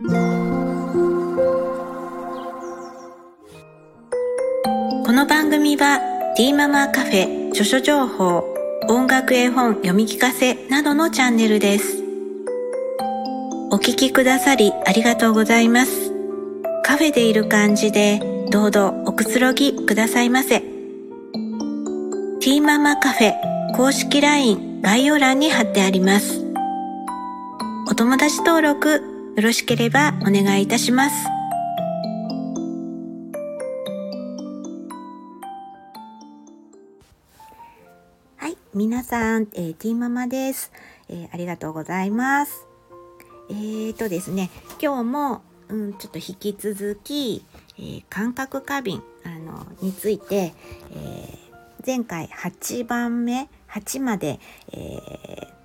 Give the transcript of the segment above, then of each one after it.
この番組はティーママカフェ著書情報音楽絵本読み聞かせなどのチャンネルです。お聞きくださりありがとうございます。カフェでいる感じでどうぞおくつろぎくださいませ。ティーママカフェ公式 LINE 概要欄に貼ってあります。お友達登録よろしければお願いいたします。はい、皆さん、えー、ティーママです、えー、ありがとうございます。えーとですね、今日も、うん、ちょっと引き続き、えー、感覚過敏あのについて、えー、前回8番目8まで、えー、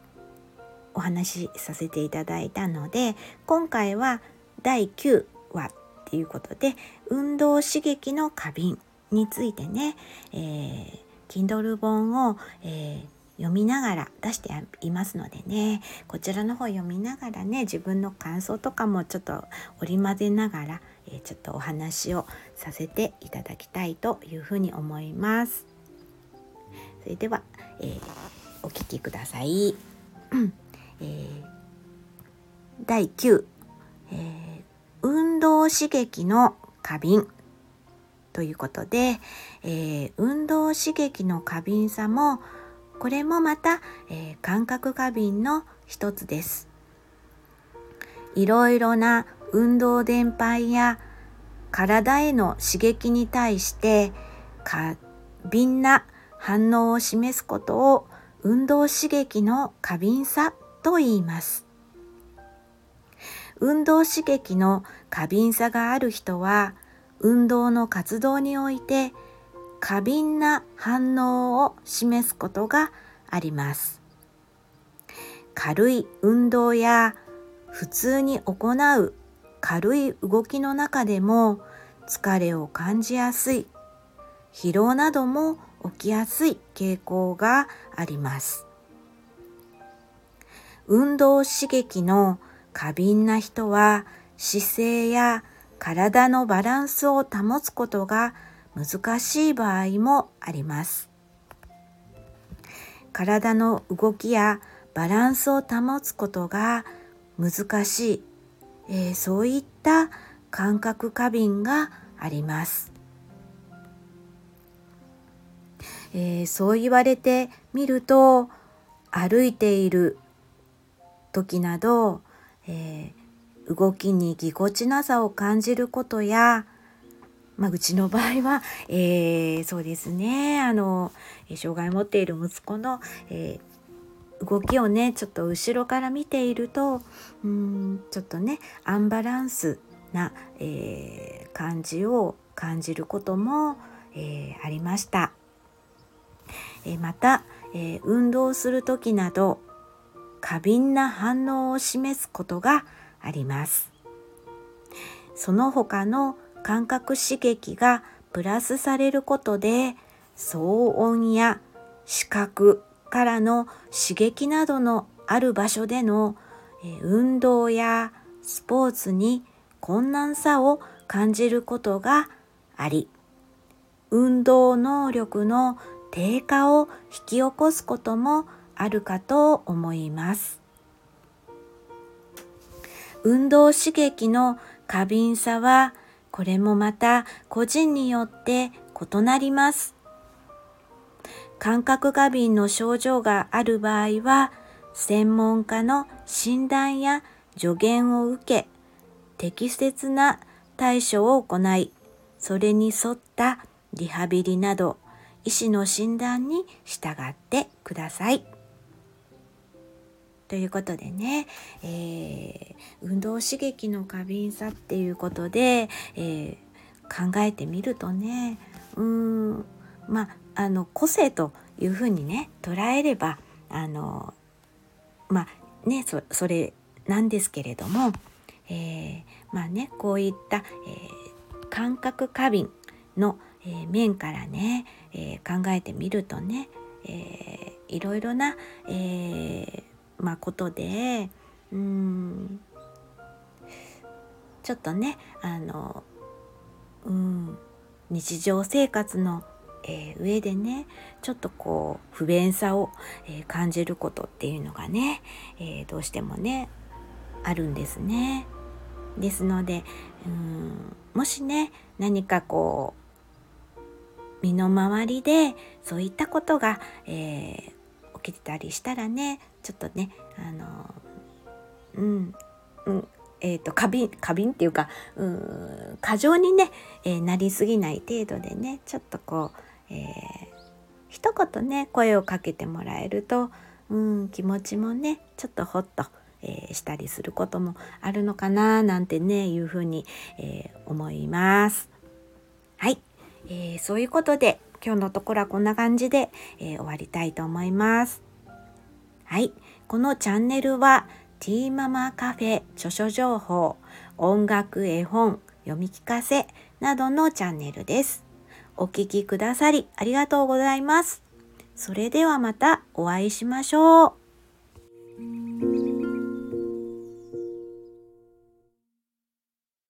お話しさせていただいたので今回は第9話っていうことで運動刺激の過敏についてね、えー、Kindle 本を、えー、読みながら出していますのでねこちらの方読みながらね自分の感想とかもちょっと織り交ぜながら、え、ちょっとお話をさせていただきたいというふうに思います。それでは、えー、お聞きください。えー、第9、えー、運動刺激の過敏ということで、えー、運動刺激の過敏さもこれもまた、えー、感覚過敏の一つです。いろいろな運動伝播や体への刺激に対して過敏な反応を示すことを運動刺激の過敏さと言います。運動刺激の過敏さがある人は運動の活動において過敏な反応を示すことがあります。軽い運動や普通に行う軽い動きの中でも疲れを感じやすい疲労なども起きやすい傾向があります。運動刺激の過敏な人は姿勢や体のバランスを保つことが難しい場合もあります。体の動きやバランスを保つことが難しい、えー、そういった感覚過敏があります。えー、そう言われてみると歩いている時など、えー、動きにぎこちなさを感じることや、まあ、うちの場合は、えー、そうですねあの障害を持っている息子の、えー、動きをねちょっと後ろから見ているとうんちょっとねアンバランスな、えー、感じを感じることも、えー、ありました。えまた、え運動する時など過敏な反応を示すことがあります。その他の感覚刺激がプラスされることで騒音や視覚からの刺激などのある場所での運動やスポーツに困難さを感じることがあり運動能力の低下を引き起こすこともあるかと思います。運動刺激の過敏さはこれもまた個人によって異なります。感覚過敏の症状がある場合は専門家の診断や助言を受け適切な対処を行いそれに沿ったリハビリなど医師の診断に従ってください。ということでね、えー、運動刺激の過敏さっていうことで、えー、考えてみるとねうんまああの個性というふうにね捉えればあのまあねそそれなんですけれども、えー、まあねこういった、えー、感覚過敏の、えー、面からね、え考えてみるとね、えいろいろな、えまあ、ことでうん。ちょっとねあのうん。日常生活の、えー、上でねちょっとこう不便さを、えー、感じることっていうのがね、えー、どうしてもねあるんですね。ですのでうん。もしね何かこう身の回りでそういったことが、えー、起きてたりしたらねちょっとねあのうん、うん、えーと、過敏過敏っていうかうん過剰にね、えー、なりすぎない程度でねちょっとこう、えー、一言ね声をかけてもらえると、うん、気持ちもねちょっとほっと、えー、したりすることもあるのかななんてねいうふうに、えー、思います。はい、えー、そういうことで今日のところはこんな感じで、え終わりたいと思います。はい、このチャンネルはティーママカフェ著書情報、音楽絵本、読み聞かせなどのチャンネルです。お聴きくださりありがとうございます。それではまたお会いしましょう。